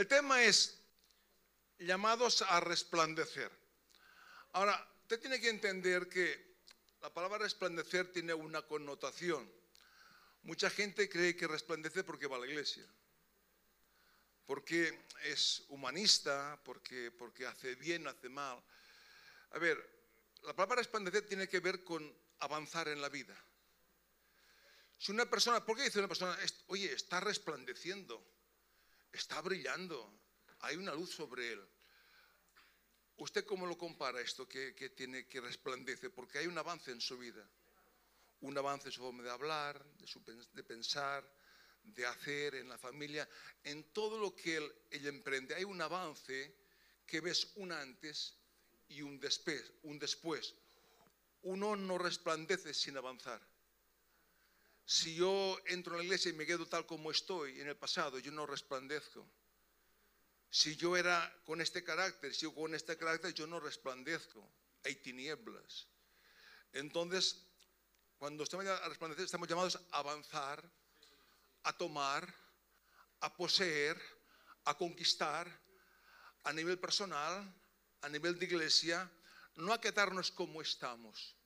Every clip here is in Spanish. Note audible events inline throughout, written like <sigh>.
El tema es llamados a resplandecer. Ahora, usted tiene que entender que la palabra resplandecer tiene una connotación. Mucha gente cree que resplandece porque va a la iglesia, porque es humanista, porque, porque hace bien, hace mal. A ver, la palabra resplandecer tiene que ver con avanzar en la vida. Si una persona, ¿por qué dice una persona, oye, está resplandeciendo, está brillando, hay una luz sobre él? ¿Usted cómo lo compara esto que, tiene que resplandece? Porque hay un avance en su vida. Un avance en su forma de hablar, de, pensar, de hacer en la familia, en todo lo que él, emprende. Hay un avance que ves un antes y un después, un después. Uno no resplandece sin avanzar. Si yo entro en la iglesia y me quedo tal como estoy en el pasado, yo no resplandezco si yo era con este carácter, si yo con este carácter, yo no resplandezco. Hay tinieblas. Entonces, cuando estamos a resplandecer, estamos llamados a avanzar, a tomar, a poseer, a conquistar a nivel personal, a nivel de iglesia, no a quedarnos como estamos.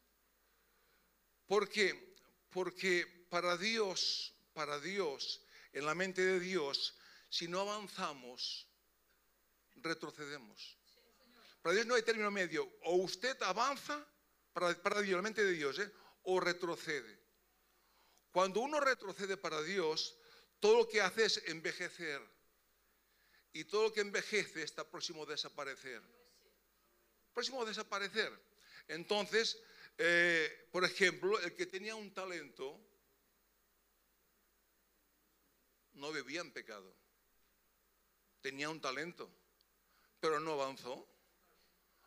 ¿Por qué? Porque para Dios, para Dios, en la mente de Dios, si no avanzamos, retrocedemos. Para Dios no hay término medio. O usted avanza, para, para Dios, la mente de Dios, ¿eh? o retrocede. Cuando uno retrocede para Dios, todo lo que hace es envejecer. Y todo lo que envejece está próximo a desaparecer. Próximo a desaparecer. Entonces, eh, por ejemplo, el que tenía un talento no vivía en pecado. Tenía un talento pero no avanzó,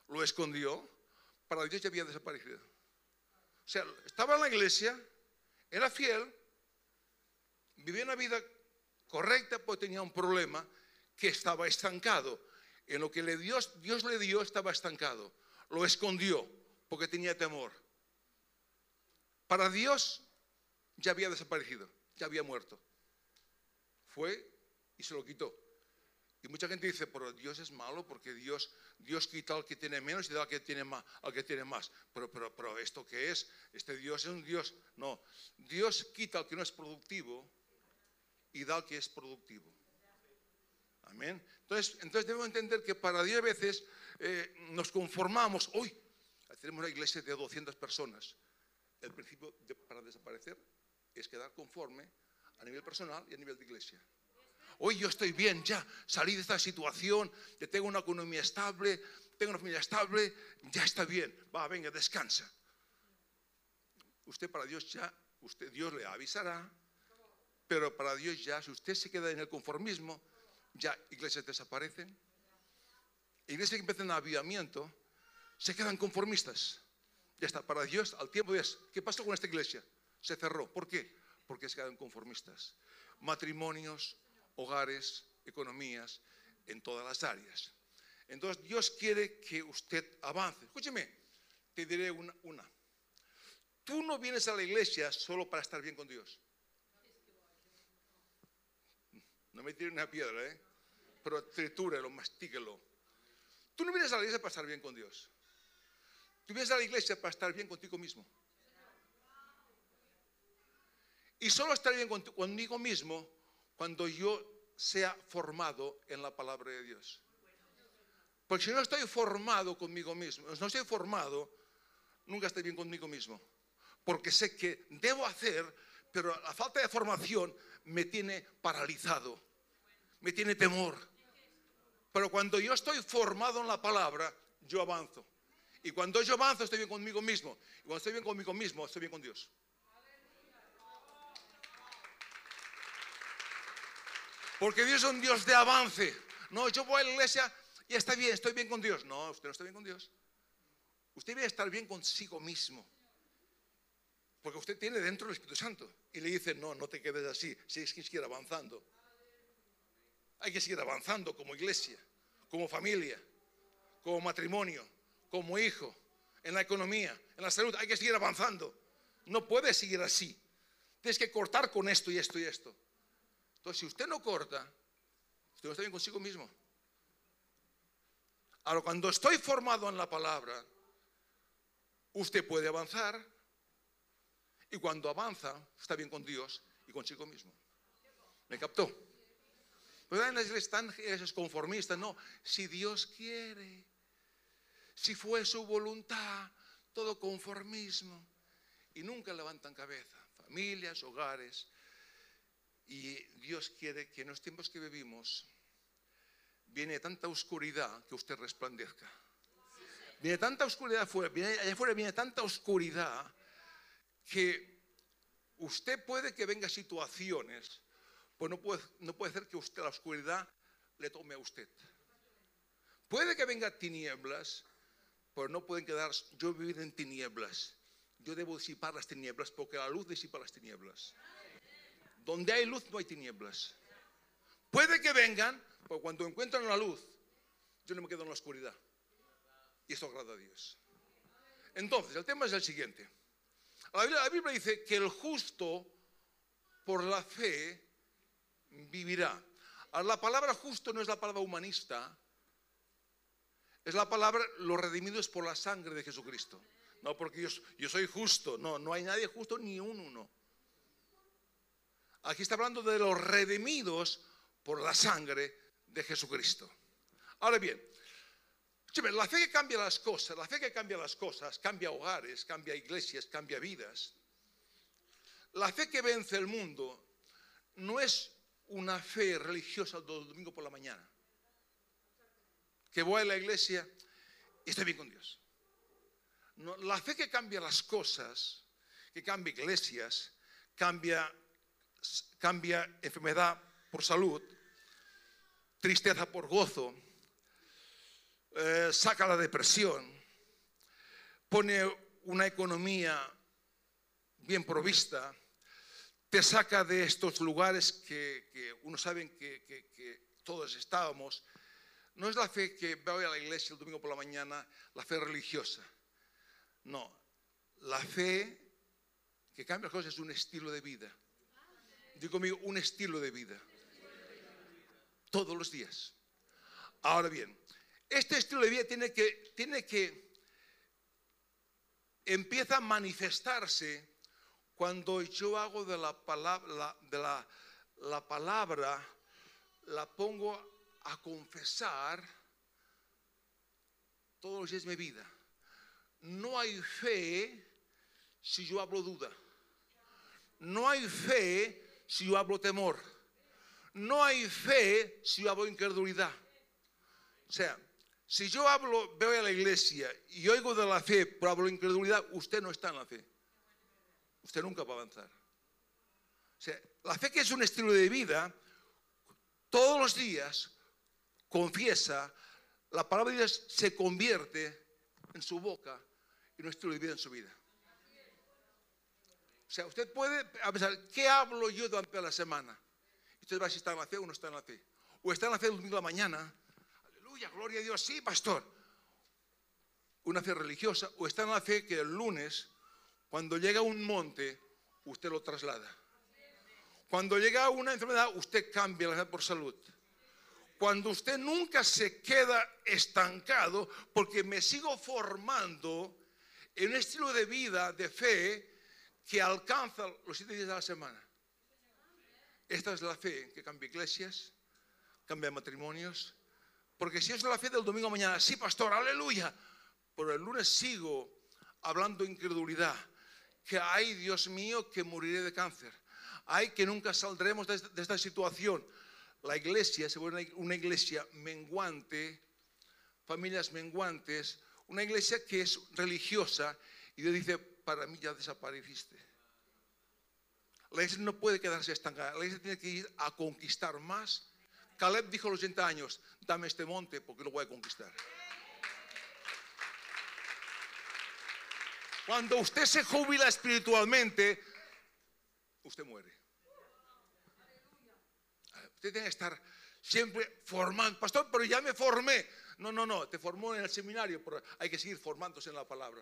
lo escondió, para Dios ya había desaparecido. O sea, estaba en la iglesia, era fiel, vivía una vida correcta, pues tenía un problema que estaba estancado. En lo que le Dios, Dios le dio estaba estancado. Lo escondió porque tenía temor. Para Dios ya había desaparecido, ya había muerto. Fue y se lo quitó. Y mucha gente dice, pero Dios es malo porque Dios, Dios quita al que tiene menos y da al que tiene más. Al que tiene más. Pero, pero, pero ¿esto qué es? Este Dios es un Dios. No, Dios quita al que no es productivo y da al que es productivo. Amén. Entonces, entonces debemos entender que para Dios a veces eh, nos conformamos. Hoy tenemos una iglesia de 200 personas. El principio para desaparecer es quedar conforme a nivel personal y a nivel de iglesia hoy yo estoy bien, ya salí de esta situación, tengo una economía estable, tengo una familia estable, ya está bien, va, venga, descansa. Usted para Dios ya, usted Dios le avisará, pero para Dios ya, si usted se queda en el conformismo, ya iglesias desaparecen, iglesias que empiezan avivamiento, se quedan conformistas. Ya está, para Dios al tiempo es, ¿qué pasó con esta iglesia? Se cerró. ¿Por qué? Porque se quedan conformistas. Matrimonios, hogares, economías, en todas las áreas. Entonces Dios quiere que usted avance. Escúcheme, te diré una, Tú no vienes a la iglesia solo para estar bien con Dios. No me tire una piedra, ¿eh? Pero tritúrelo, mastíquelo. Tú no vienes a la iglesia para estar bien con Dios. Tú vienes a la iglesia para estar bien contigo mismo. Y solo estar bien conmigo mismo cuando yo sea formado en la palabra de Dios. Porque si no estoy formado conmigo mismo, no estoy formado, nunca estoy bien conmigo mismo. Porque sé que debo hacer, pero la falta de formación me tiene paralizado, me tiene temor. Pero cuando yo estoy formado en la palabra, yo avanzo. Y cuando yo avanzo, estoy bien conmigo mismo. Y cuando estoy bien conmigo mismo, estoy bien con Dios. Porque Dios es un Dios de avance. No, yo voy a la iglesia y está bien, estoy bien con Dios. No, usted no está bien con Dios. Usted debe estar bien consigo mismo. Porque usted tiene dentro el Espíritu Santo. Y le dice, no, no te quedes así. Si es que seguir avanzando. Hay que seguir avanzando como iglesia, como familia, como matrimonio, como hijo, en la economía, en la salud. Hay que seguir avanzando. No puede seguir así. Tienes que cortar con esto y esto y esto. Entonces, si usted no corta, Usted no está bien consigo mismo. Ahora, cuando estoy formado en la palabra, usted puede avanzar y cuando avanza, está bien con Dios y consigo mismo. ¿Me captó? Pues en las esos conformistas, no. Si Dios quiere, si fue su voluntad, todo conformismo. Y nunca levantan cabeza. Familias, hogares. Y Dios quiere que en los tiempos que vivimos viene tanta oscuridad que usted resplandezca. Viene tanta oscuridad afuera, allá afuera viene tanta oscuridad que usted puede que venga situaciones, pues no puede, no puede ser que usted la oscuridad le tome a usted. Puede que venga tinieblas, pero no pueden quedar, yo vivir en tinieblas. Yo debo disipar las tinieblas porque la luz disipa las tinieblas. Donde hay luz no hay tinieblas. Puede que vengan, pero cuando encuentran la luz, yo no me quedo en la oscuridad. Y eso agrada a Dios. Entonces, el tema es el siguiente. La Biblia, dice que el justo por la fe vivirá. la palabra justo no es la palabra humanista, es la palabra los redimidos por la sangre de Jesucristo. No porque yo, yo soy justo, no, no hay nadie justo ni un uno. Aquí está hablando de los redimidos por la sangre de Jesucristo. Ahora bien, la fe que cambia las cosas, la fe que cambia las cosas, cambia hogares, cambia iglesias, cambia vidas. La fe que vence el mundo no es una fe religiosa del domingo por la mañana. Que voy a la iglesia y estoy bien con Dios. la fe que cambia las cosas, que cambia iglesias, cambia, cambia enfermedad por salud, tristeza por gozo, eh, saca la depresión, pone una economía bien provista, te saca de estos lugares que, uno sabe que, que, todos estábamos. No es la fe que voy a la iglesia el domingo por la mañana, la fe religiosa. No, la fe que cambia las cosas es un estilo de vida. Digo conmigo, un estilo de vida. Todos los días. Ahora bien, este estilo de vida tiene que, tiene que empieza a manifestarse cuando yo hago de la palabra, de la, la palabra, la pongo a confesar todos los días de mi vida. No hay fe si yo hablo duda. No hay fe si yo hablo temor. No hay fe si yo hablo incredulidad. O sea, si yo hablo, veo a la iglesia y oigo de la fe, pero hablo de incredulidad, usted no está en la fe. Usted nunca va a avanzar. O sea, la fe que es un estilo de vida, todos los días confiesa, la palabra de Dios se convierte en su boca y un estilo de vida en su vida. O sea, usted puede pensar, ¿qué hablo yo durante la semana? Usted va a si está en la fe o no está en la fe. O está en la fe el domingo de la mañana gloria a Dios, sí, pastor. Una fe religiosa o está en la fe que el lunes, cuando llega un monte, usted lo traslada. Cuando llega una enfermedad, usted cambia la fe por salud. Cuando usted nunca se queda estancado, porque me sigo formando en un estilo de vida, de fe, que alcanza los siete días de la semana. Esta es la fe que cambia iglesias, cambia matrimonios, porque si es la fe del domingo mañana, sí, pastor, aleluya. Pero el lunes sigo hablando incredulidad. Que hay, Dios mío, que moriré de cáncer. Hay que nunca saldremos de esta, situación. La iglesia se vuelve una iglesia menguante, familias menguantes, una iglesia que es religiosa y Dios dice, para mí ya desapareciste. La iglesia no puede quedarse estancada, la iglesia tiene que ir a conquistar más Caleb dijo a los 80 años, dame este monte porque lo voy a conquistar. Cuando usted se jubila espiritualmente, usted muere. Usted tiene que estar siempre formando. Pastor, pero ya me formé. No, no, no, te formó en el seminario, hay que seguir formándose en la palabra.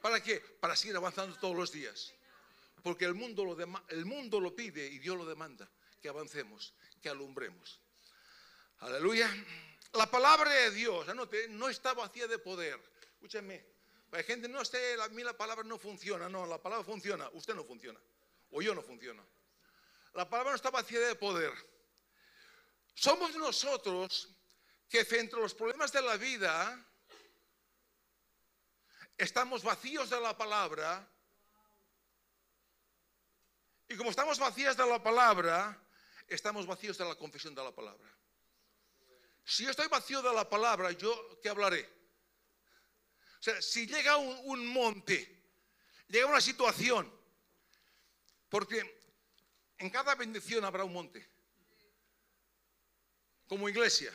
¿Para qué? Para seguir avanzando todos los días. Porque el mundo lo, el mundo lo pide y Dios lo demanda, que avancemos, que alumbremos. Aleluya. La palabra de Dios, anote, no está vacía de poder. Escúchame. Hay gente, no sé, a mí la palabra no funciona. No, la palabra funciona. Usted no funciona. O yo no funciona. La palabra no está vacía de poder. Somos nosotros que a los problemas de la vida estamos vacíos de la palabra. Y como estamos vacíos de la palabra, estamos vacíos de la confesión de la palabra. Si yo estoy vacío de la palabra, ¿yo qué hablaré? O sea, si llega un, monte, llega una situación, porque en cada bendición habrá un monte, como iglesia.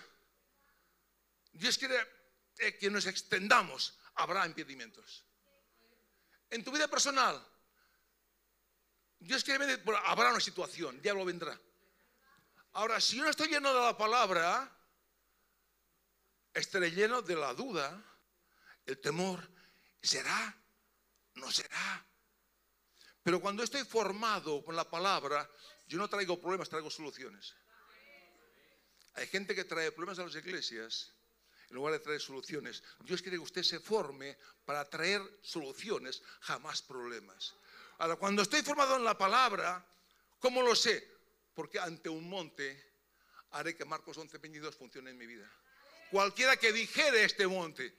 Dios quiere eh, que nos extendamos, habrá impedimentos. En tu vida personal, Dios quiere ver, habrá una situación, diablo vendrá. Ahora, si yo no estoy lleno de la palabra, estaré lleno de la duda, el temor. ¿Será? ¿No será? Pero cuando estoy formado con la palabra, yo no traigo problemas, traigo soluciones. Hay gente que trae problemas a las iglesias en lugar de traer soluciones. Dios quiere que usted se forme para traer soluciones, jamás problemas. Ahora, cuando estoy formado en la palabra, ¿cómo lo sé? Porque ante un monte haré que Marcos 11, 22 funcione en mi vida. Cualquiera que dijere este monte,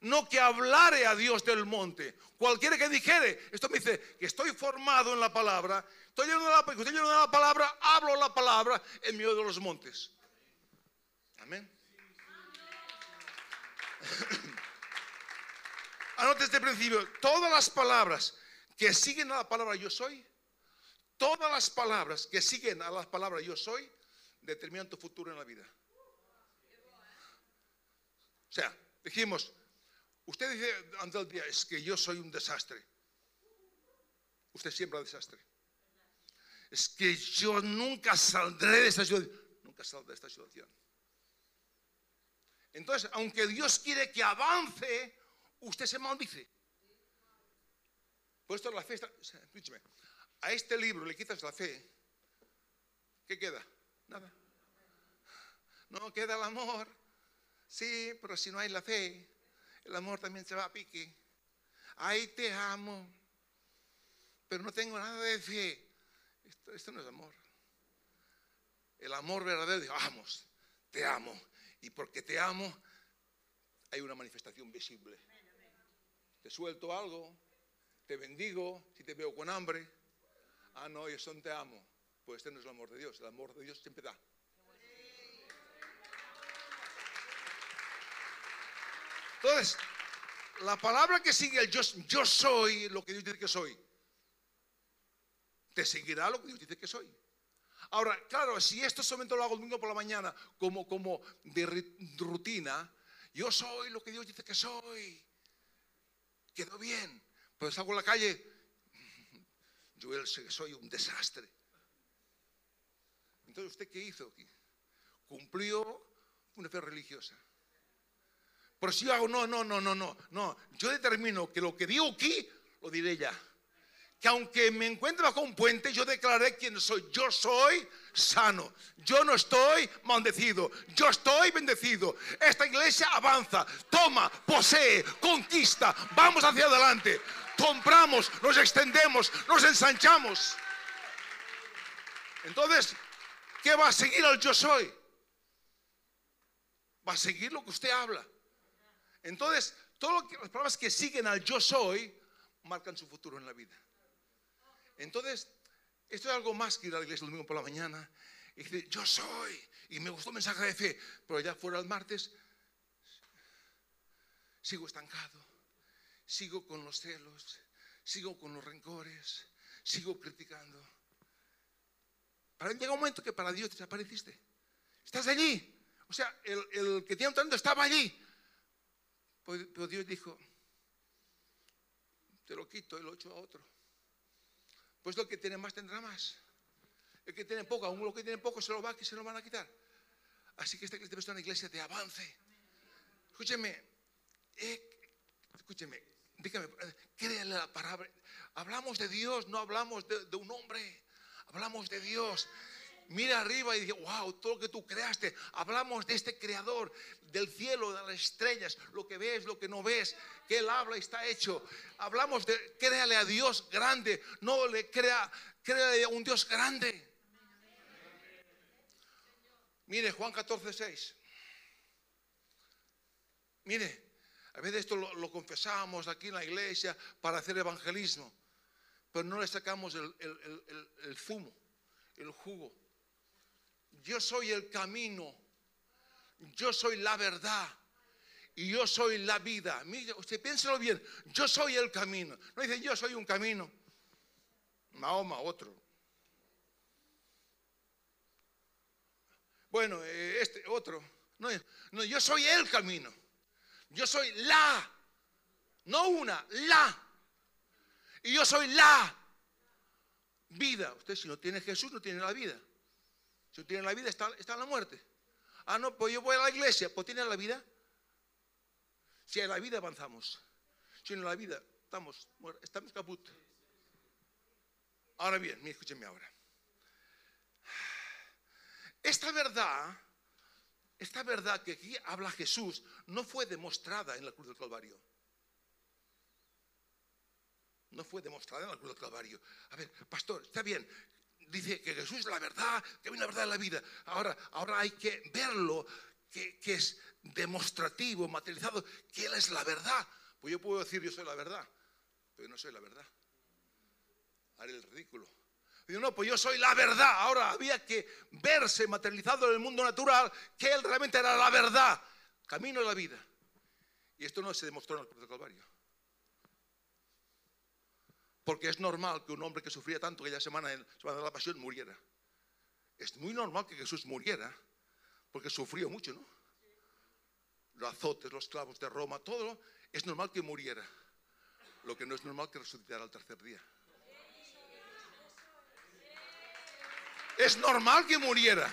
no que hablare a Dios del monte. Cualquiera que dijere, esto me dice que estoy formado en la palabra, estoy lleno de la, estoy lleno de la palabra, hablo la palabra en medio de los montes. Amén. <coughs> Anote este principio, todas las palabras que siguen a la palabra yo soy, todas las palabras que siguen a la palabra yo soy, determinan tu futuro en la vida. O sea, dijimos, usted dice antes del día, es que yo soy un desastre. Usted siempre es desastre. Es que yo nunca saldré de esta situación. Nunca saldré de esta situación. Entonces, aunque Dios quiere que avance, usted se maldice. Puesto la fe, escúcheme, a este libro le quitas la fe, ¿qué queda? Nada. No queda el amor. Sí, pero si no hay la fe, el amor también se va a pique. Ay, te amo, pero no tengo nada de fe. Esto, no es amor. El amor verdadero, digo, vamos, te amo. Y porque te amo, hay una manifestación visible. Te suelto algo, te bendigo si te veo con hambre. Ah, no, eso no te amo. Pues este no es el amor de Dios. El amor de Dios siempre da. Entonces, la palabra que sigue el yo, yo soy lo que Dios dice que soy. Te seguirá lo que Dios dice que soy. Ahora, claro, si esto solamente lo hago el domingo por la mañana como, como de rutina, yo soy lo que Dios dice que soy. Quedó bien. Pues salgo a la calle, <laughs> yo soy un desastre. Entonces, ¿usted qué hizo aquí? Cumplió una fe religiosa. Pero si yo hago, no, no, no, no, no, no. Yo determino que lo que digo aquí, lo diré ya. Que aunque me encuentre bajo un puente, yo declaré quién soy. Yo soy sano. Yo no estoy maldecido. Yo estoy bendecido. Esta iglesia avanza, toma, posee, conquista. Vamos hacia adelante. Compramos, nos extendemos, nos ensanchamos. Entonces, ¿qué va a seguir al yo soy? Va a seguir lo que usted habla. Entonces, todas las palabras que siguen al yo soy marcan su futuro en la vida. Entonces, esto es algo más que ir a la iglesia el domingo por la mañana y decir, yo soy. Y me gustó el mensaje de fe, pero ya fuera el martes, sigo estancado, sigo con los celos, sigo con los rencores, sigo criticando. Para llega un momento que para Dios desapareciste. Estás allí. O sea, el, que tiene un estaba allí. Pues, pero Dios dijo, te lo quito y lo echo a otro. Pues lo que tiene más tendrá más. El que tiene poco, aún lo que tiene poco se lo va se lo van a quitar. Así que esta iglesia ser una iglesia de avance. Escúcheme, eh, escúcheme, dígame, créanle la palabra. Hablamos de Dios, no hablamos de un hombre. Hablamos de Dios. Mira arriba y dice, wow, todo lo que tú creaste. Hablamos de este creador del cielo, de las estrellas, lo que ves, lo que no ves, que él habla y está hecho. Hablamos de, créale a Dios grande, no le crea, créale a un Dios grande. Mire, Juan 14, 6. Mire, a veces esto lo, lo confesamos aquí en la iglesia para hacer evangelismo pero no le sacamos el, zumo, el jugo. Yo soy el camino, yo soy la verdad y yo soy la vida. Mire, usted piénselo bien, yo soy el camino. No dice yo soy un camino, Mahoma otro. Bueno, eh, este otro. No, no, yo soy el camino. Yo soy la, no una, la. Y yo soy la vida. Usted si no tiene Jesús no tiene la vida. Si no tiene la vida está, está en la muerte. Ah, no, pues yo voy a la iglesia, pues tiene la vida. Si en la vida avanzamos. Si en la vida estamos, estamos caput. Ahora bien, escúcheme ahora. Esta verdad, esta verdad que aquí habla Jesús, no fue demostrada en la cruz del Calvario no fue demostrada en la cruz del Calvario. A ver, pastor, está bien. Dice que Jesús es la verdad, que hay una verdad en la vida. Ahora, ahora hay que verlo, que, es demostrativo, materializado, que Él es la verdad. Pues yo puedo decir, yo soy la verdad, pero no soy la verdad. Haré el ridículo. Digo, no, pues yo soy la verdad. Ahora había que verse materializado en el mundo natural que Él realmente era la verdad, camino a la vida. Y esto no se demostró en el Calvario. Porque es normal que un hombre que sufría tanto aquella semana, en semana de la pasión, muriera. Es muy normal que Jesús muriera, porque sufrió mucho, ¿no? Los azotes, los clavos de Roma, todo, es normal que muriera. Lo que no es normal que resucitara al tercer día. Es normal que muriera,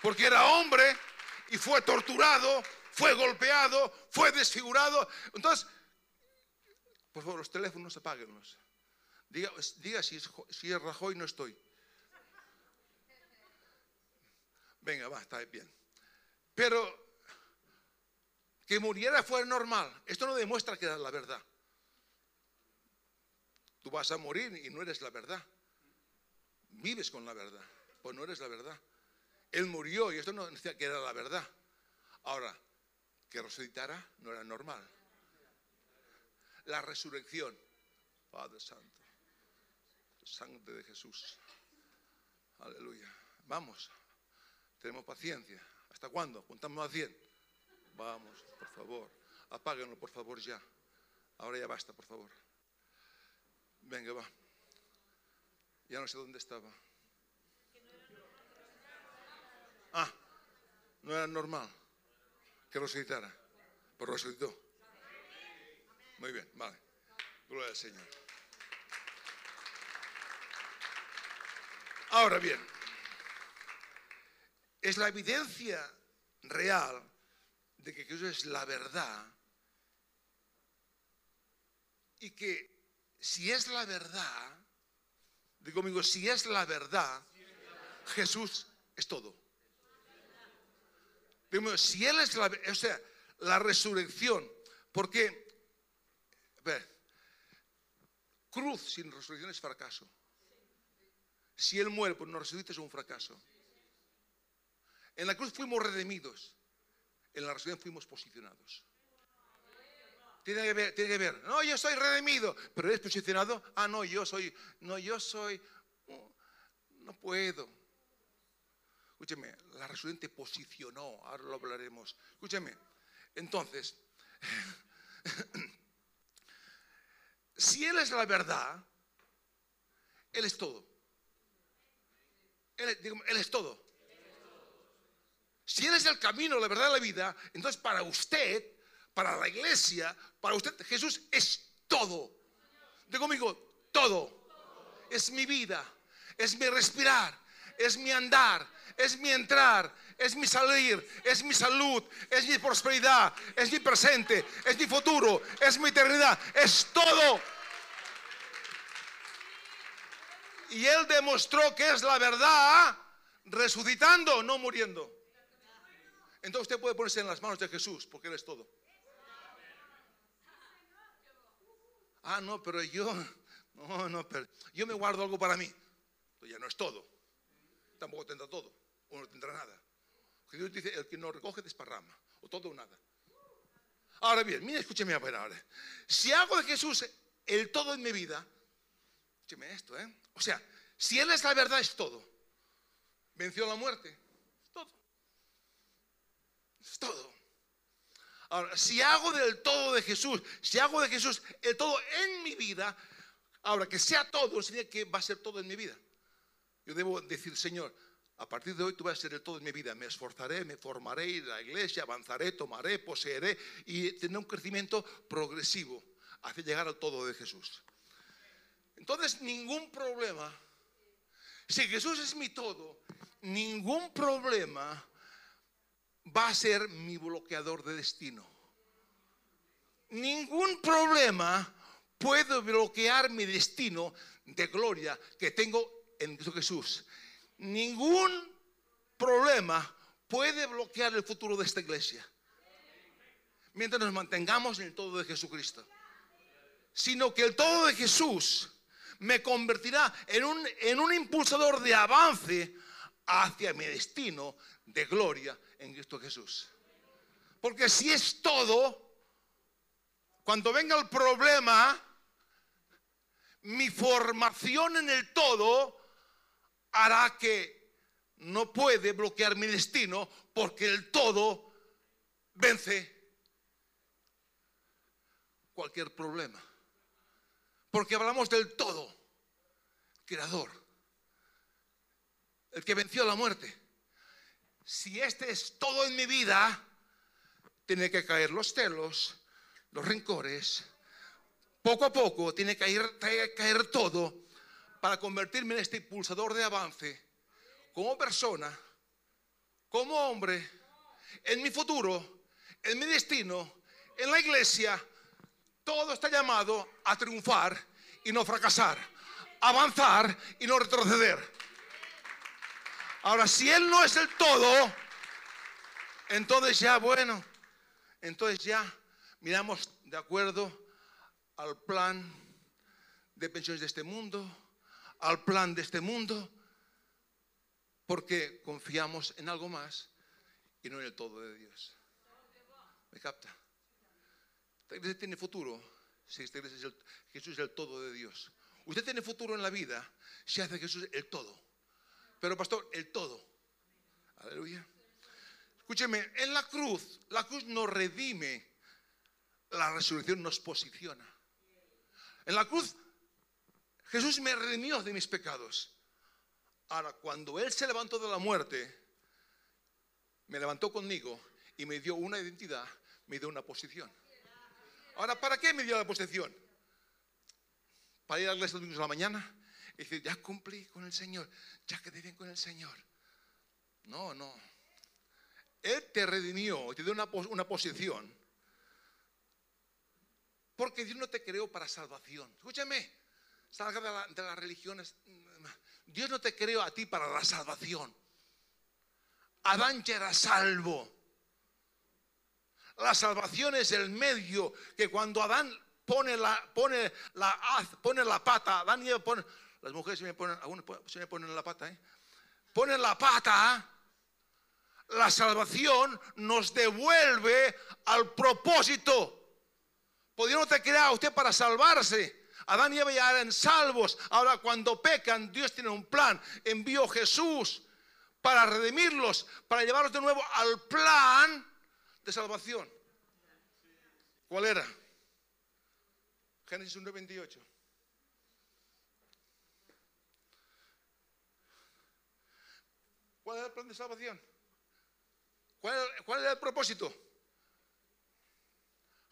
porque era hombre y fue torturado, fue golpeado, fue desfigurado. Entonces, por favor, los teléfonos apáguenlos. Diga, si, es, si es Rajoy, no estoy. Venga, va, está bien. Pero que muriera fue normal. Esto no demuestra que era la verdad. Tú vas a morir y no eres la verdad. Vives con la verdad, pues no eres la verdad. Él murió y esto no decía que era la verdad. Ahora, que resucitara no era normal. La resurrección, Padre Santo sangre de Jesús. Aleluya. Vamos, tenemos paciencia. ¿Hasta cuándo? Contamos a 100. Vamos, por favor. Apáguenlo, por favor, ya. Ahora ya basta, por favor. Venga, va. Ya no sé dónde estaba. Ah, no era normal que resucitara. Pero resucitó. Muy bien, vale. Gloria al Señor. Ahora bien, es la evidencia real de que Jesús es la verdad y que si es la verdad, digo conmigo, si es la verdad, Jesús es todo. Si Él es la, o sea, la resurrección, porque, ver, cruz sin resurrección es fracaso. Si Él muere por no resucita es un fracaso. En la cruz fuimos redimidos. En la resurrección fuimos posicionados. Tiene que ver, tiene que ver. No, yo soy redimido, pero eres posicionado. Ah, no, yo soy, no, yo soy, no, puedo. Escúcheme, la resurrección te posicionó. Ahora lo hablaremos. Escúcheme. Entonces, <laughs> si Él es la verdad, Él es todo. Él, es todo. Si Él es el camino, la verdad, la vida, entonces para usted, para la iglesia, para usted, Jesús es todo. Digo conmigo, todo. Es mi vida, es mi respirar, es mi andar, es mi entrar, es mi salir, es mi salud, es mi prosperidad, es mi presente, es mi futuro, es mi eternidad, es todo. Y Él demostró que es la verdad resucitando, no muriendo. Entonces usted puede ponerse en las manos de Jesús, porque Él es todo. Ah, no, pero yo, no, no, pero yo me guardo algo para mí. Ya no es todo. Tampoco tendrá todo, o no tendrá nada. Dios dice, el que no recoge desparrama, o todo o nada. Ahora bien, mira, escúcheme a ver ahora. Si hago de Jesús el todo en mi vida, escúcheme esto, ¿eh? O sea, si Él es la verdad, es todo. Venció la muerte, es todo. Es todo. Ahora, si hago del todo de Jesús, si hago de Jesús el todo en mi vida, ahora que sea todo, significa que va a ser todo en mi vida. Yo debo decir, Señor, a partir de hoy tú vas a ser el todo en mi vida. Me esforzaré, me formaré, iré a la iglesia, avanzaré, tomaré, poseeré y tendré un crecimiento progresivo hacia llegar al todo de Jesús. Entonces, ningún problema. Si Jesús es mi todo, ningún problema va a ser mi bloqueador de destino. Ningún problema puede bloquear mi destino de gloria que tengo en Jesús. Ningún problema puede bloquear el futuro de esta iglesia. Mientras nos mantengamos en el todo de Jesucristo. Sino que el todo de Jesús me convertirá en un, en un impulsador de avance hacia mi destino de gloria en Cristo Jesús. Porque si es todo, cuando venga el problema, mi formación en el todo hará que no puede bloquear mi destino porque el todo vence cualquier problema. Porque hablamos del todo, creador, el que venció la muerte si este es todo en mi vida, tiene que caer los celos, los rencores. Poco a poco tiene que caer, caer todo para convertirme en este impulsador de avance como persona, como hombre, en mi futuro, en mi destino, en la iglesia. Todo está llamado a triunfar y no fracasar, avanzar y no retroceder. Ahora, si Él no es el todo, entonces ya, bueno, entonces ya miramos de acuerdo al plan de pensiones de este mundo, al plan de este mundo, porque confiamos en algo más y no en el todo de Dios. ¿Me capta? Esta iglesia tiene futuro si esta iglesia es Jesús es el todo de Dios. Usted tiene futuro en la vida si hace Jesús el todo. Pero pastor, el todo. Aleluya. Escúcheme, en la cruz, la cruz nos redime, la resurrección nos posiciona. En la cruz, Jesús me redimió de mis pecados. Ahora, cuando Él se levantó de la muerte, me levantó conmigo y me dio una identidad, me dio una posición. Ahora, ¿para qué me dio la posición? ¿Para ir a la iglesia domingos a la mañana? Y decir, ya cumplí con el Señor, ya quedé bien con el Señor. No, no. Él te redimió, te dio una, una posición. Porque Dios no te creó para salvación. Escúchame, salga de, de las religiones. Dios no te creó a ti para la salvación. Adán ya era salvo. La salvación es el medio que cuando Adán pone la, pone la, pone la pata, Adán y Eva ponen, las mujeres se me ponen, se me ponen la pata, ¿eh? Ponen la pata. La salvación nos devuelve al propósito. Pues te crea a usted para salvarse. Adán y Eva ya eran salvos. Ahora cuando pecan, Dios tiene un plan. Envió Jesús para redimirlos, para llevarlos de nuevo al plan de salvación. ¿Cuál era? Génesis 1.28. ¿Cuál es el plan de salvación? ¿Cuál, es el propósito?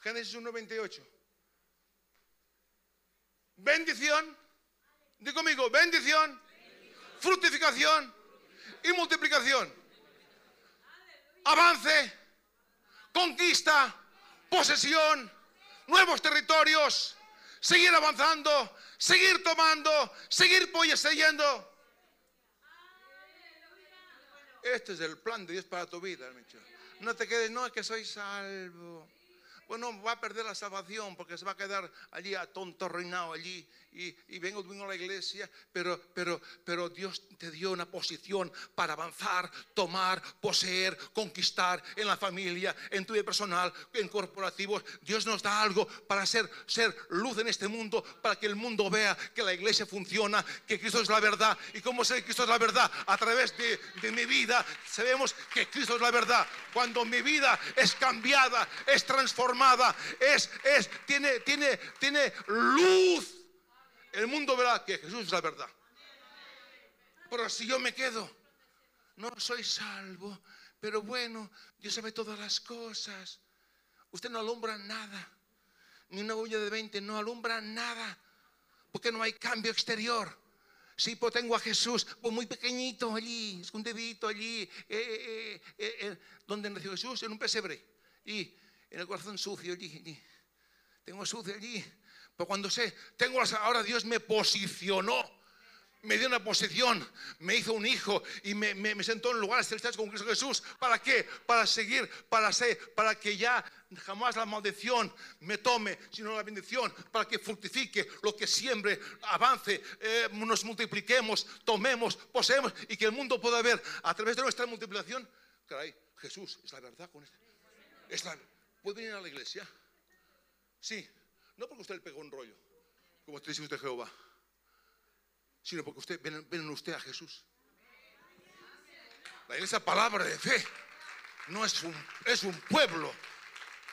Génesis 1.28. Bendición. Digo conmigo, bendición, fructificación y multiplicación. Avance, conquista, posesión, nuevos territorios, seguir avanzando, seguir tomando, seguir poseyendo. Este es el plan de Dios para tu vida. No te quedes, no, es que soy salvo. Bueno, va a perder la salvación porque se va a quedar allí a tonto reinado allí y, vengo domingo a la iglesia, pero, pero, pero Dios te dio una posición para avanzar, tomar, poseer, conquistar en la familia, en tu vida personal, en corporativos. Dios nos da algo para ser, ser luz en este mundo, para que el mundo vea que la iglesia funciona, que Cristo es la verdad. ¿Y cómo sé que Cristo es la verdad? A través de, de mi vida sabemos que Cristo es la verdad. Cuando mi vida es cambiada, es transformada, es, es, tiene, tiene, tiene luz el mundo verá que Jesús es la verdad. Pero si yo me quedo, no soy salvo, pero bueno, Dios sabe todas las cosas. Usted no alumbra nada, ni una huella de 20 no alumbra nada, porque no hay cambio exterior. Si pues tengo a Jesús, pues muy pequeñito allí, escondidito allí, eh, eh, eh, donde nació Jesús, en un pesebre, y en el corazón sucio allí. Tengo sucio allí, pero cuando sé, tengo ahora Dios me posicionó. Me dio una posición, me hizo un hijo y me, sentó en lugares celestiales con Cristo Jesús. ¿Para qué? Para seguir, para ser, para que ya jamás la maldición me tome, sino la bendición, para que fructifique lo que siempre avance, eh, nos multipliquemos, tomemos, poseemos y que el mundo pueda ver a través de nuestra multiplicación. Caray, Jesús es la verdad con esto. ¿Puede venir a la iglesia? Sí, no porque usted le pegó un rollo, como usted dice usted Jehová, sino porque usted ven, usted a Jesús. La iglesia palabra de fe no es un, es un pueblo,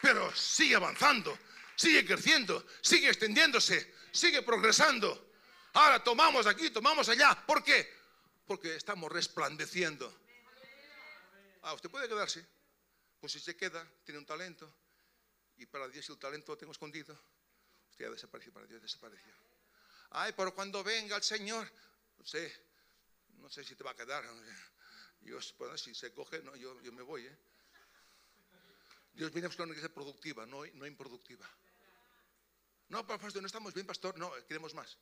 pero sigue avanzando, sigue creciendo, sigue extendiéndose, sigue progresando. Ahora tomamos aquí, tomamos allá. ¿Por qué? Porque estamos resplandeciendo. Ah, usted puede quedarse. Pues si se queda, tiene un talento. Y para Dios el talento lo tengo escondido. Usted ya desapareció para Dios, desapareció. Ay, pero cuando venga el Señor, sé, no sé si te va a quedar. Yo, si se coge, yo, yo me voy. ¿eh? Dios viene a buscar una iglesia productiva, no, no improductiva. No, pastor, no estamos bien, pastor. No, queremos más.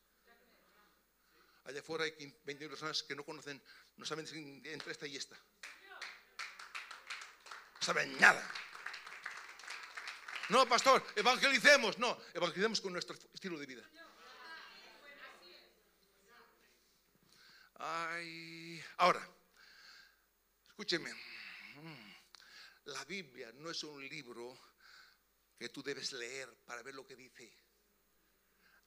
Allá afuera hay 20 personas que no conocen, no saben entre esta y esta. No saben nada. No, pastor, evangelicemos. No, evangelicemos con nuestro estilo de vida. Ay, ahora, escúcheme. La Biblia no es un libro que tú debes leer para ver lo que dice.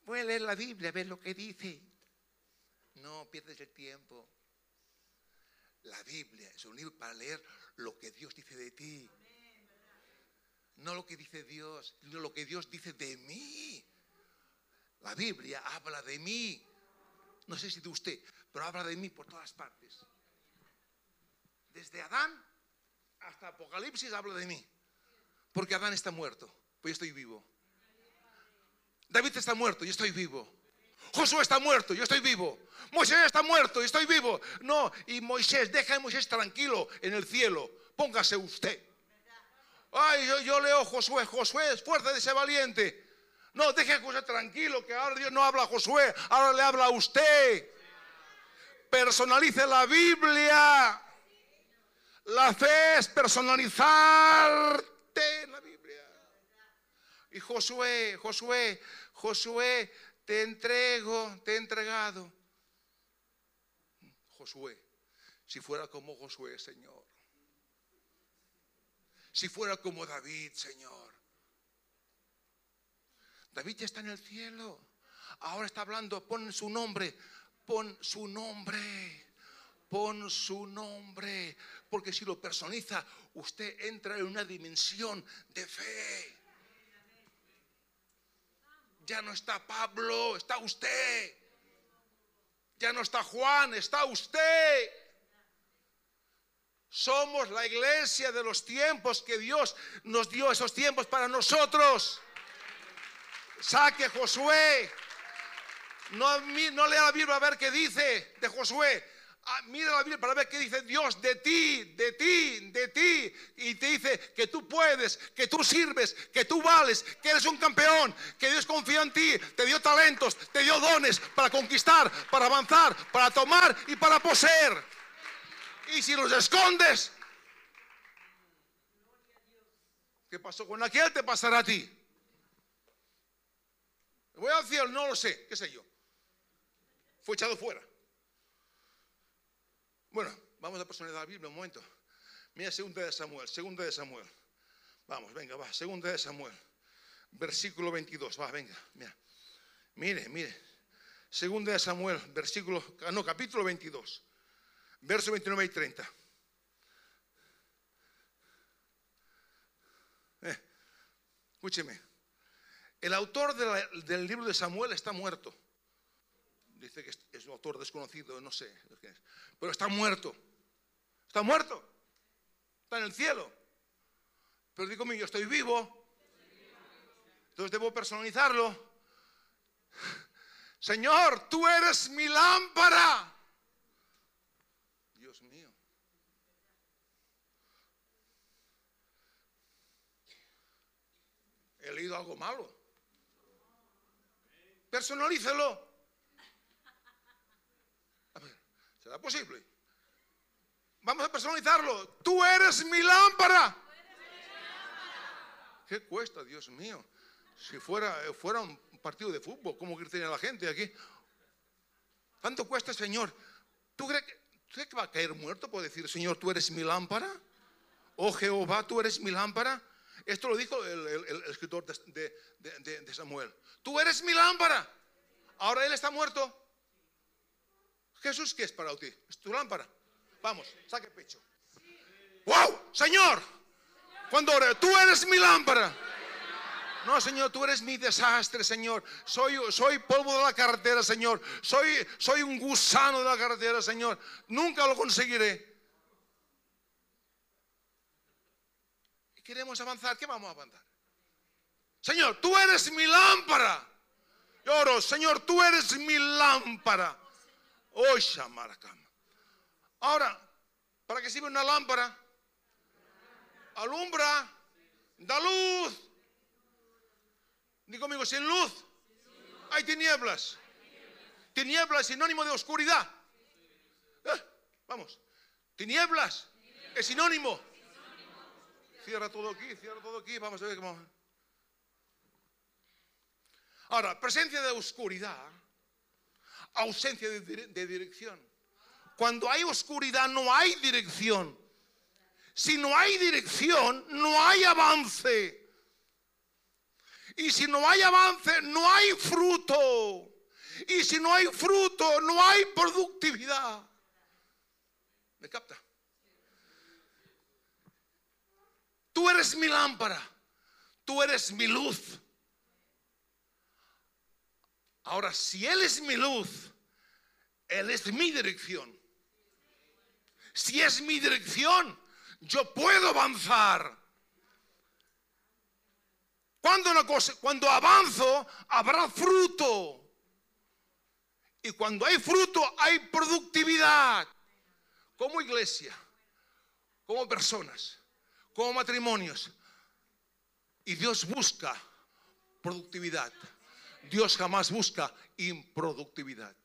Voy a leer la Biblia, a ver lo que dice. No pierdes el tiempo. La Biblia es un libro para leer lo que Dios dice de ti. No lo que dice Dios, sino lo que Dios dice de mí. La Biblia habla de mí. No sé si de usted, pero habla de mí por todas partes. Desde Adán hasta Apocalipsis habla de mí. Porque Adán está muerto, pues yo estoy vivo. David está muerto, yo estoy vivo. Josué está muerto, yo estoy vivo. Moisés está muerto, yo estoy vivo. No, y Moisés, deja a Moisés tranquilo en el cielo. Póngase usted. Ay, yo, leo Josué, Josué es fuerte de ese valiente. No, deje a Josué tranquilo, que ahora Dios no habla a Josué, ahora le habla a usted. Personalice la Biblia. La fe es personalizarte en la Biblia. Y Josué, Josué, Josué, te entrego, te he entregado. Josué, si fuera como Josué, Señor si fuera como David, Señor. David ya está en el cielo. Ahora está hablando, pon su nombre, pon su nombre, pon su nombre. Porque si lo personiza, usted entra en una dimensión de fe. Ya no está Pablo, está usted. Ya no está Juan, está usted. Somos la iglesia de los tiempos que Dios nos dio esos tiempos para nosotros. Saque Josué. No, no lea la Biblia a ver qué dice de Josué. Ah, mira la Biblia para ver qué dice Dios de ti, de ti, de ti. Y te dice que tú puedes, que tú sirves, que tú vales, que eres un campeón, que Dios confía en ti, te dio talentos, te dio dones para conquistar, para avanzar, para tomar y para poseer. Y si los escondes, ¿qué pasó con aquel? Te pasará a ti. Voy al cielo, no lo sé, qué sé yo. Fue echado fuera. Bueno, vamos a personalizar la Biblia un momento. Mira, segunda de Samuel, segunda de Samuel. Vamos, venga, va, segunda de Samuel. Versículo 22, va, venga, mira. Mire, mire. Segunda de Samuel, versículo, no, capítulo 22, verso 29 y 30. Eh, escúcheme. El autor del libro de Samuel está muerto. Dice que es un autor desconocido, no sé. Pero está muerto. Está muerto. Está en el cielo. Pero digo, yo estoy vivo. Entonces debo personalizarlo. Señor, tú eres mi lámpara. Dios mío. He leído algo malo. Personalícelo. ¿Será posible? Vamos a personalizarlo. Tú eres mi lámpara. ¿Qué cuesta, Dios mío? Si fuera, fuera un partido de fútbol, ¿cómo gritaría la gente aquí? ¿Cuánto cuesta, Señor? ¿Tú crees, que, va a caer muerto por decir, Señor, tú eres mi lámpara? Oh Jehová, tú eres mi lámpara. Esto lo dijo el, escritor de, Samuel. Tú eres mi lámpara. Ahora él está muerto. Jesús, ¿qué es para ti? Es tu lámpara. Vamos, saque pecho. ¡Wow! Señor, cuando ore, tú eres mi lámpara. No, Señor, tú eres mi desastre, Señor. Soy, soy polvo de la carretera, Señor. Soy, soy un gusano de la carretera, Señor. Nunca lo conseguiré. Queremos avanzar. ¿Qué vamos a avanzar? Señor, tú eres mi lámpara. Lloro, Señor, tú eres mi lámpara. Oh, Shamaracama. Ahora, ¿para qué sirve una lámpara? Alumbra, da luz. Digo conmigo, sin luz hay tinieblas. Tinieblas es sinónimo de oscuridad. Eh, vamos, tinieblas es sinónimo. Cierra todo aquí, cierra todo aquí. Vamos a ver cómo. Ahora, presencia de oscuridad ausencia de, dirección. Cuando hay oscuridad no hay dirección. Si no hay dirección, no hay avance. Y si no hay avance, no hay fruto. Y si no hay fruto, no hay productividad. ¿Me capta? Tú eres mi lámpara. Tú eres mi luz. Ahora, si Él es mi luz, Él es mi dirección. Si es mi dirección, yo puedo avanzar. Cuando, una cosa, cuando avanzo, habrá fruto. Y cuando hay fruto, hay productividad. Como iglesia, como personas, como matrimonios. Y Dios busca productividad. Dios jamás busca improductividad.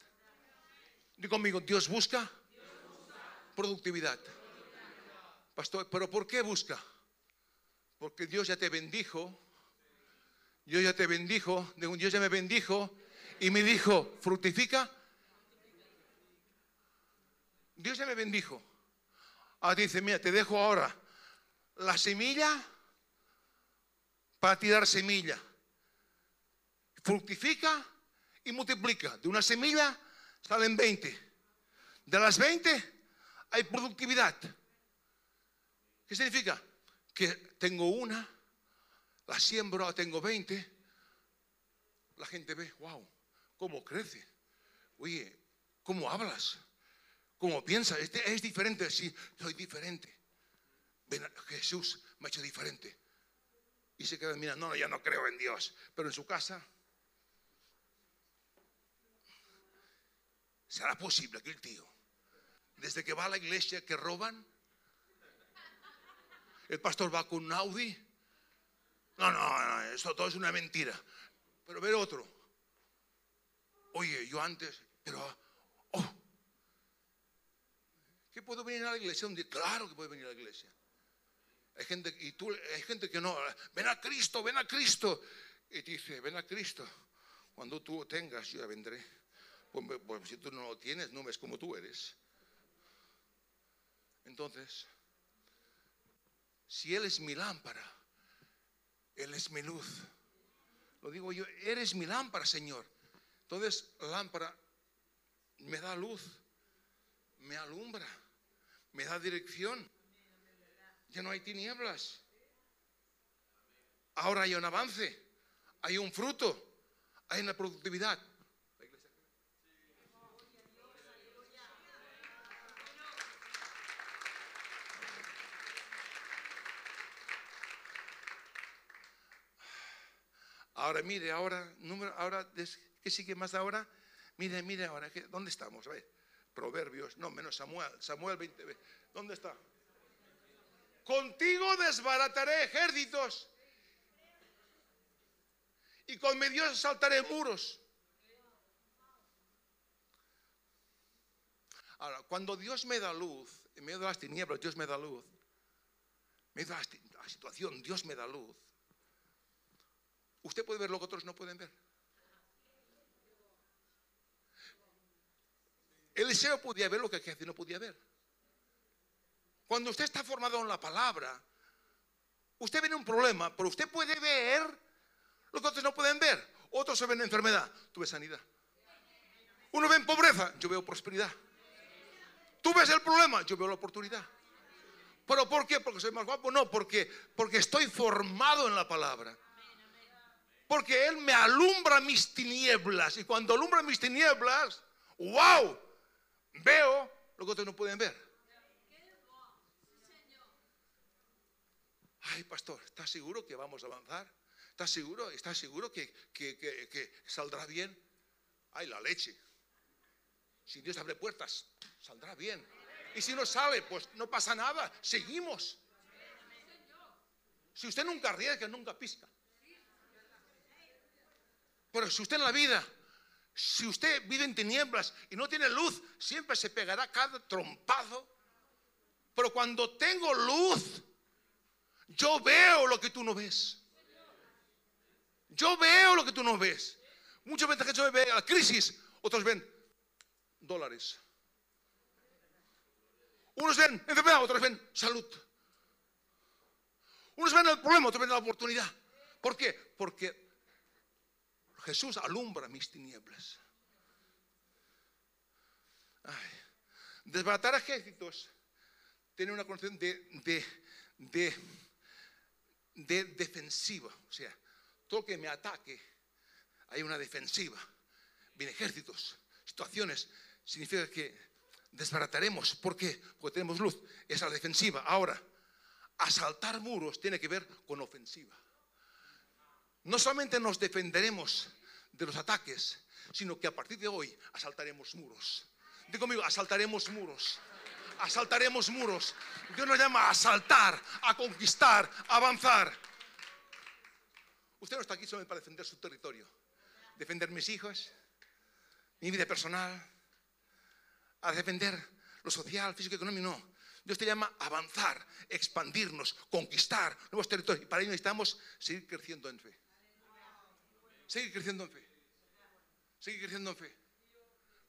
Digo conmigo, Dios busca productividad. Pastor, pero ¿por qué busca? Porque Dios ya te bendijo. Dios ya te bendijo. Dios ya me bendijo. Y me dijo, fructifica. Dios ya me bendijo. Ah, dice, mira, te dejo ahora la semilla para tirar semilla fructifica y multiplica. De una semilla salen 20. De las 20 hay productividad. ¿Qué significa? Que tengo una, la siembro, tengo 20. La gente ve, wow, cómo crece. Oye, cómo hablas, cómo piensas. Este es diferente, sí, soy diferente. Jesús me ha hecho diferente. Y se queda mirando, no, ya no creo en Dios. Pero en su casa ¿Será posible que el tío, desde que va a la iglesia, que roban? El pastor va con un Audi. No, no, no, eso todo es una mentira. Pero ver otro. Oye, yo antes, pero, oh, ¿Que puedo venir a la iglesia un día? Claro que puedo venir a la iglesia. Hay gente, y tú, hay gente que no, ven a Cristo, ven a Cristo. Y dice, ven a Cristo. Cuando tú tengas, yo ya vendré. Pues, pues, si tú no lo tienes, no ves como tú eres. Entonces, si Él es mi lámpara, Él es mi luz. Lo digo yo, eres mi lámpara, Señor. Entonces, la lámpara me da luz, me alumbra, me da dirección. Ya no hay tinieblas. Ahora hay un avance, hay un fruto, hay una productividad. Ahora mire, ahora, número, ahora, ¿qué sigue más ahora? Mire, mire ahora, ¿dónde estamos? A ver, Proverbios, no, menos Samuel, Samuel 20, ¿dónde está? Contigo desbarataré ejércitos y con mi Dios saltaré muros. Ahora, cuando Dios me da luz, en medio de las tinieblas, Dios me da luz, en medio de la situación, Dios me da luz. Usted puede ver lo que otros no pueden ver. Eliseo podía ver lo que Gehazi no podía ver. Cuando usted está formado en la palabra, usted ve un problema, pero usted puede ver lo que otros no pueden ver. Otros se ven enfermedad, tú ves sanidad. Uno ve pobreza, yo veo prosperidad. Tú ves el problema, yo veo la oportunidad. ¿Pero por qué? ¿Porque soy más guapo? No, porque, porque estoy formado en la palabra. Porque Él me alumbra mis tinieblas. Y cuando alumbra mis tinieblas, wow, veo lo que otros no pueden ver. Ay, pastor, ¿estás seguro que vamos a avanzar? ¿Estás seguro? ¿Estás seguro que, que saldrá bien? Ay, la leche. Si Dios abre puertas, saldrá bien. Y si no sale, pues no pasa nada. Seguimos. Si usted nunca arriesga, nunca pisca. Pero si usted en la vida, si usted vive en tinieblas y no tiene luz, siempre se pegará cada trompazo. Pero cuando tengo luz, yo veo lo que tú no ves. Yo veo lo que tú no ves. Muchas veces yo ve la crisis, otros ven dólares. Unos ven enfermedad, otros ven salud. Unos ven el problema, otros ven la oportunidad. ¿Por qué? Porque Jesús alumbra mis tinieblas. Desbaratar ejércitos tiene una concepción de, de, de, defensiva. O sea, todo que me ataque, hay una defensiva. Vienen ejércitos, situaciones. Significa que desbarataremos. ¿Por qué? Porque tenemos luz. Es la defensiva. Ahora, asaltar muros tiene que ver con ofensiva no solamente nos defenderemos de los ataques, sino que a partir de hoy asaltaremos muros. Digo conmigo, asaltaremos muros. Asaltaremos muros. Dios nos llama a asaltar, a conquistar, a avanzar. Usted no está aquí solamente para defender su territorio, defender mis hijos, mi vida personal, a defender lo social, físico, económico, no. Dios te llama a avanzar, expandirnos, conquistar nuevos territorios. Y para ello necesitamos seguir creciendo en fe. Sigue creciendo en fe. Sigue creciendo en fe.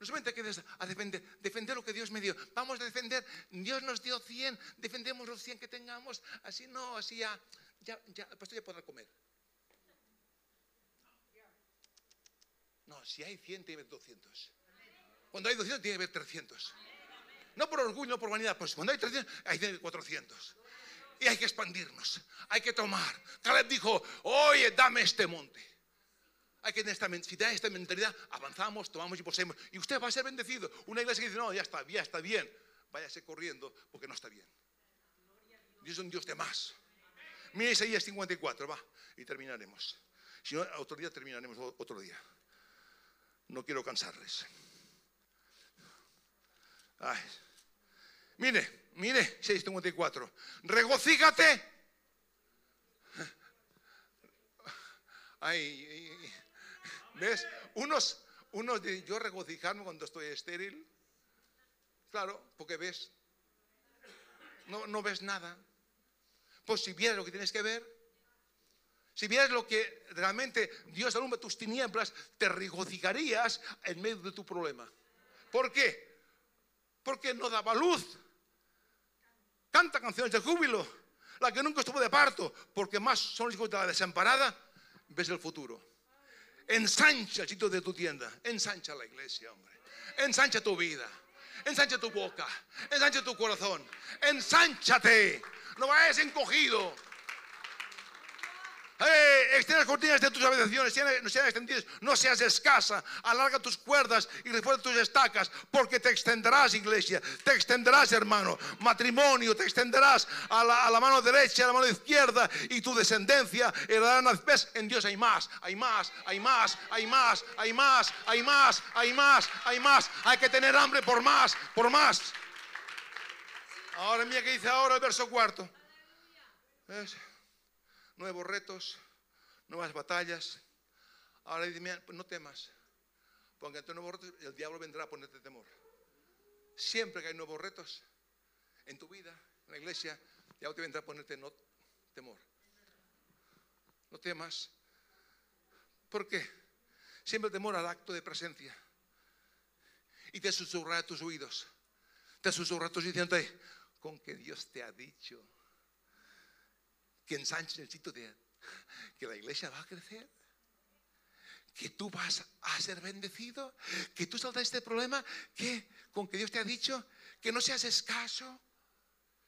No solamente que a defender, defender lo que Dios me dio. Vamos a defender, Dios nos dio 100, defendemos los 100 que tengamos. Así no, así ya, ya, ya el pastor ya podrá comer. No, si hay 100, tiene que haber 200. Cuando hay 200, tiene que haber 300. No por orgullo, no por vanidad, pues cuando hay 300, hay 400. Y hay que expandirnos, hay que tomar. Caleb dijo, oye, dame este monte. Hay que tener esta, si esta mentalidad, avanzamos, tomamos y poseemos. Y usted va a ser bendecido. Una iglesia que dice, no, ya está, ya está bien. Váyase corriendo porque no está bien. Dios es un Dios de más. Mira Isaías 54, va, y terminaremos. Si no, otro día terminaremos otro día. No quiero cansarles. Ay. Mire, mire, 654. Regocíjate. Ay, ¿Ves? Unos, unos yo regocijarme cuando estoy estéril. Claro, porque ves, No, no ves nada. Pues si vieras lo que tienes que ver, si vieras lo que realmente Dios alumbra tus tinieblas, te regocijarías en medio de tu problema. ¿Por qué? Porque no daba luz. Canta canciones de júbilo. La que nunca estuvo de parto, porque más son los hijos de la desamparada, ves el futuro. Ensancha el sitio de tu tienda. Ensancha la iglesia, hombre. Ensancha tu vida. Ensancha tu boca. Ensancha tu corazón. Ensánchate. No vayas encogido. Eh, extiende las cortinas de tus habitaciones, no sean extendidas, no seas escasa, alarga tus cuerdas y refuerza tus estacas, porque te extenderás, iglesia, te extenderás, hermano, matrimonio, te extenderás a la, mano derecha, a la mano izquierda, y tu descendencia heredarán, ves, en Dios. Hay más, hay más, hay más, hay más, hay más, hay más, hay más, hay más, hay que tener hambre por más, por más. Ahora mía que dice ahora el verso cuarto. Nuevos retos, nuevas batallas. Ahora dice, pues no temas, porque ante nuevos retos el diablo vendrá a ponerte temor. Siempre que hay nuevos retos en tu vida, en la iglesia, el diablo te vendrá a ponerte no, temor. No temas. ¿Por qué? Siempre temor al acto de presencia. Y te susurra a tus oídos. Te susurra a tus diciendo, con que Dios te ha dicho que ensanches el sitio de que la iglesia va a crecer, que tú vas a ser bendecido, que tú saldrás de este problema, que con que Dios te ha dicho que no seas escaso,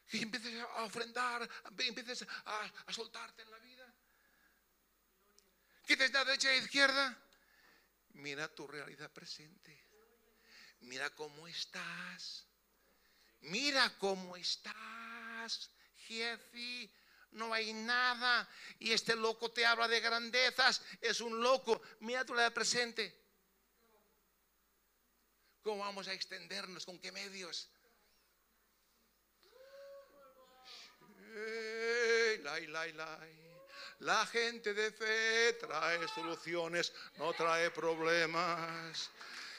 que empieces a ofrendar, empieces a, soltarte en la vida, que te da derecha e izquierda. Mira tu realidad presente, mira cómo estás. Mira cómo estás, jefe. No hay nada. Y este loco te habla de grandezas. Es un loco. Mira tu la presente. ¿Cómo vamos a extendernos? ¿Con qué medios? La gente de fe trae soluciones, no trae problemas.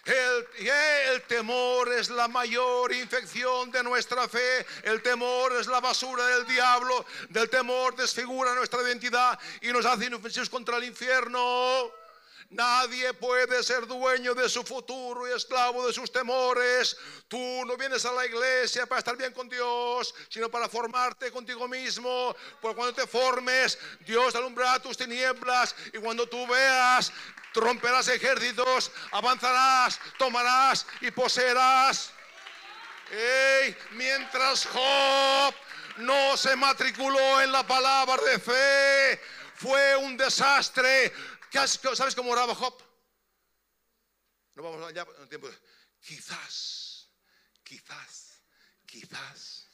El, temor es la mayor infección de nuestra fe. El temor es la basura del diablo. Del temor desfigura nuestra identidad y nos hace inofensivos contra el infierno. Nadie puede ser dueño de su futuro y esclavo de sus temores. Tú no vienes a la iglesia para estar bien con Dios, sino para formarte contigo mismo. Porque cuando te formes, Dios alumbrará tus tinieblas y cuando tú veas, romperás ejércitos, avanzarás, tomarás y poseerás. mientras Job no se matriculó en la palabra de fe, fue un desastre ¿Sabes cómo oraba Job? No vamos allá en tiempo. Quizás, quizás, quizás.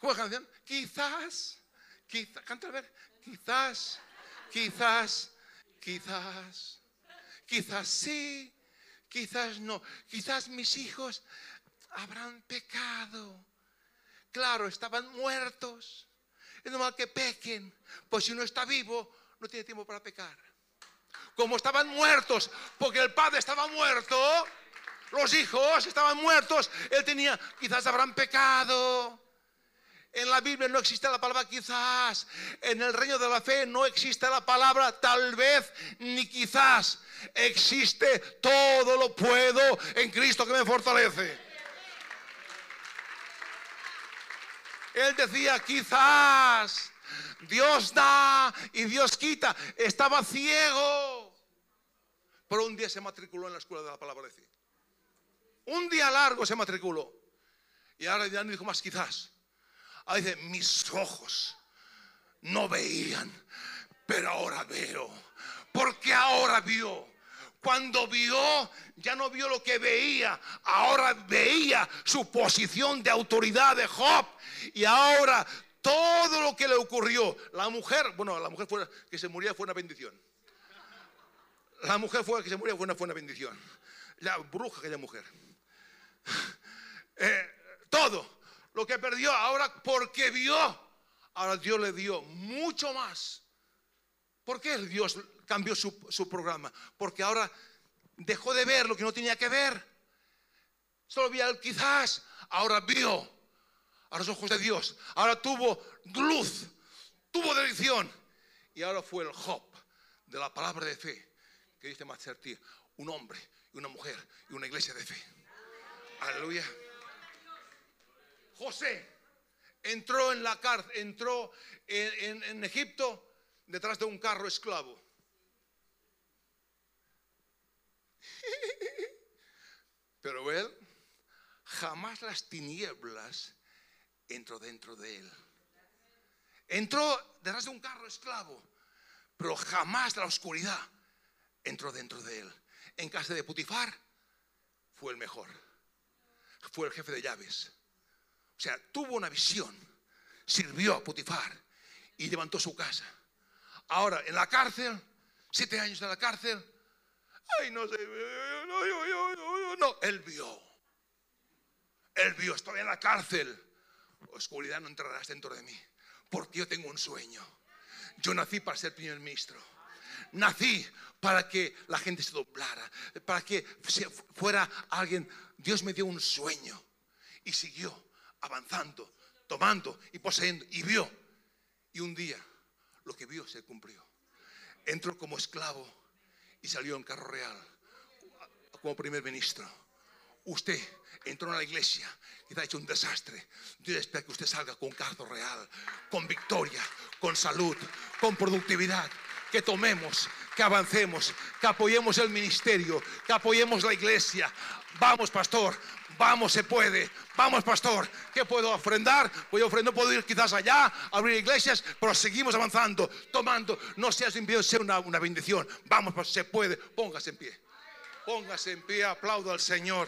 ¿Cómo es la canción? Quizás, quizás, canta a ver. Quizás, quizás, quizás, quizás sí, quizás no. Quizás mis hijos habrán pecado. Claro, estaban muertos. Es normal que pequen, pues si uno está vivo, no tiene tiempo para pecar como estaban muertos, porque el padre estaba muerto, los hijos estaban muertos, él tenía, quizás habrán pecado. En la Biblia no existe la palabra quizás. En el reino de la fe no existe la palabra tal vez ni quizás. Existe todo lo puedo en Cristo que me fortalece. Él decía quizás. Dios da y Dios quita. Estaba ciego. Pero un día se matriculó en la escuela de la palabra de Dios. Un día largo se matriculó. Y ahora ya no dijo más quizás. Ahora dice, mis ojos no veían, pero ahora veo. Porque ahora vio. Cuando vio, ya no vio lo que veía, ahora veía su posición de autoridad de Job. Y ahora todo lo que le ocurrió, la mujer, bueno, la mujer que se murió fue una bendición. La mujer fue que se murió fue una, fue una bendición. La bruja aquella mujer. Eh, todo lo que perdió ahora porque vio, ahora Dios le dio mucho más. ¿Por qué Dios cambió su, su programa? Porque ahora dejó de ver lo que no tenía que ver. Solo vio quizás, ahora vio. a los ojos de Dios. Ahora tuvo luz, tuvo dirección. Y ahora fue el Job de la palabra de fe que dice Mazerti, un hombre y una mujer y una iglesia de fe. Aleluya. José entró en la cárcel, entró en, en Egipto detrás de un carro esclavo. <laughs> Pero él jamás las tinieblas entró dentro de él. Entró detrás de un carro esclavo, pero jamás la oscuridad entró dentro de él. En casa de Putifar fue el mejor. Fue el jefe de llaves. O sea, tuvo una visión, sirvió a Putifar y levantó su casa. Ahora, en la cárcel, siete años en la cárcel, ay, no sé, no, no, él vio. Él vio, estoy en la cárcel. Oscuridad no entrarás dentro de mí, porque yo tengo un sueño. Yo nací para ser primer ministro. Nací para que la gente se doblara, para que fuera alguien. Dios me dio un sueño y siguió avanzando, tomando y poseyendo y vio. Y un día lo que vio se cumplió. Entró como esclavo y salió en carro real como primer ministro. Usted entró en la iglesia y ha hecho un desastre. Dios espera que usted salga con carro real, con victoria, con salud, con productividad. Que tomemos, que avancemos, que apoyemos el ministerio, que apoyemos la iglesia. Vamos, pastor, Vamos, se puede. Vamos, pastor. ¿Qué puedo ofrendar? Voy a ofrendar, puedo ir quizás allá, abrir iglesias, pero seguimos avanzando, tomando. No seas envío, sea una, una bendición. Vamos, se puede. Póngase en pie. Póngase en pie, aplaudo al Señor.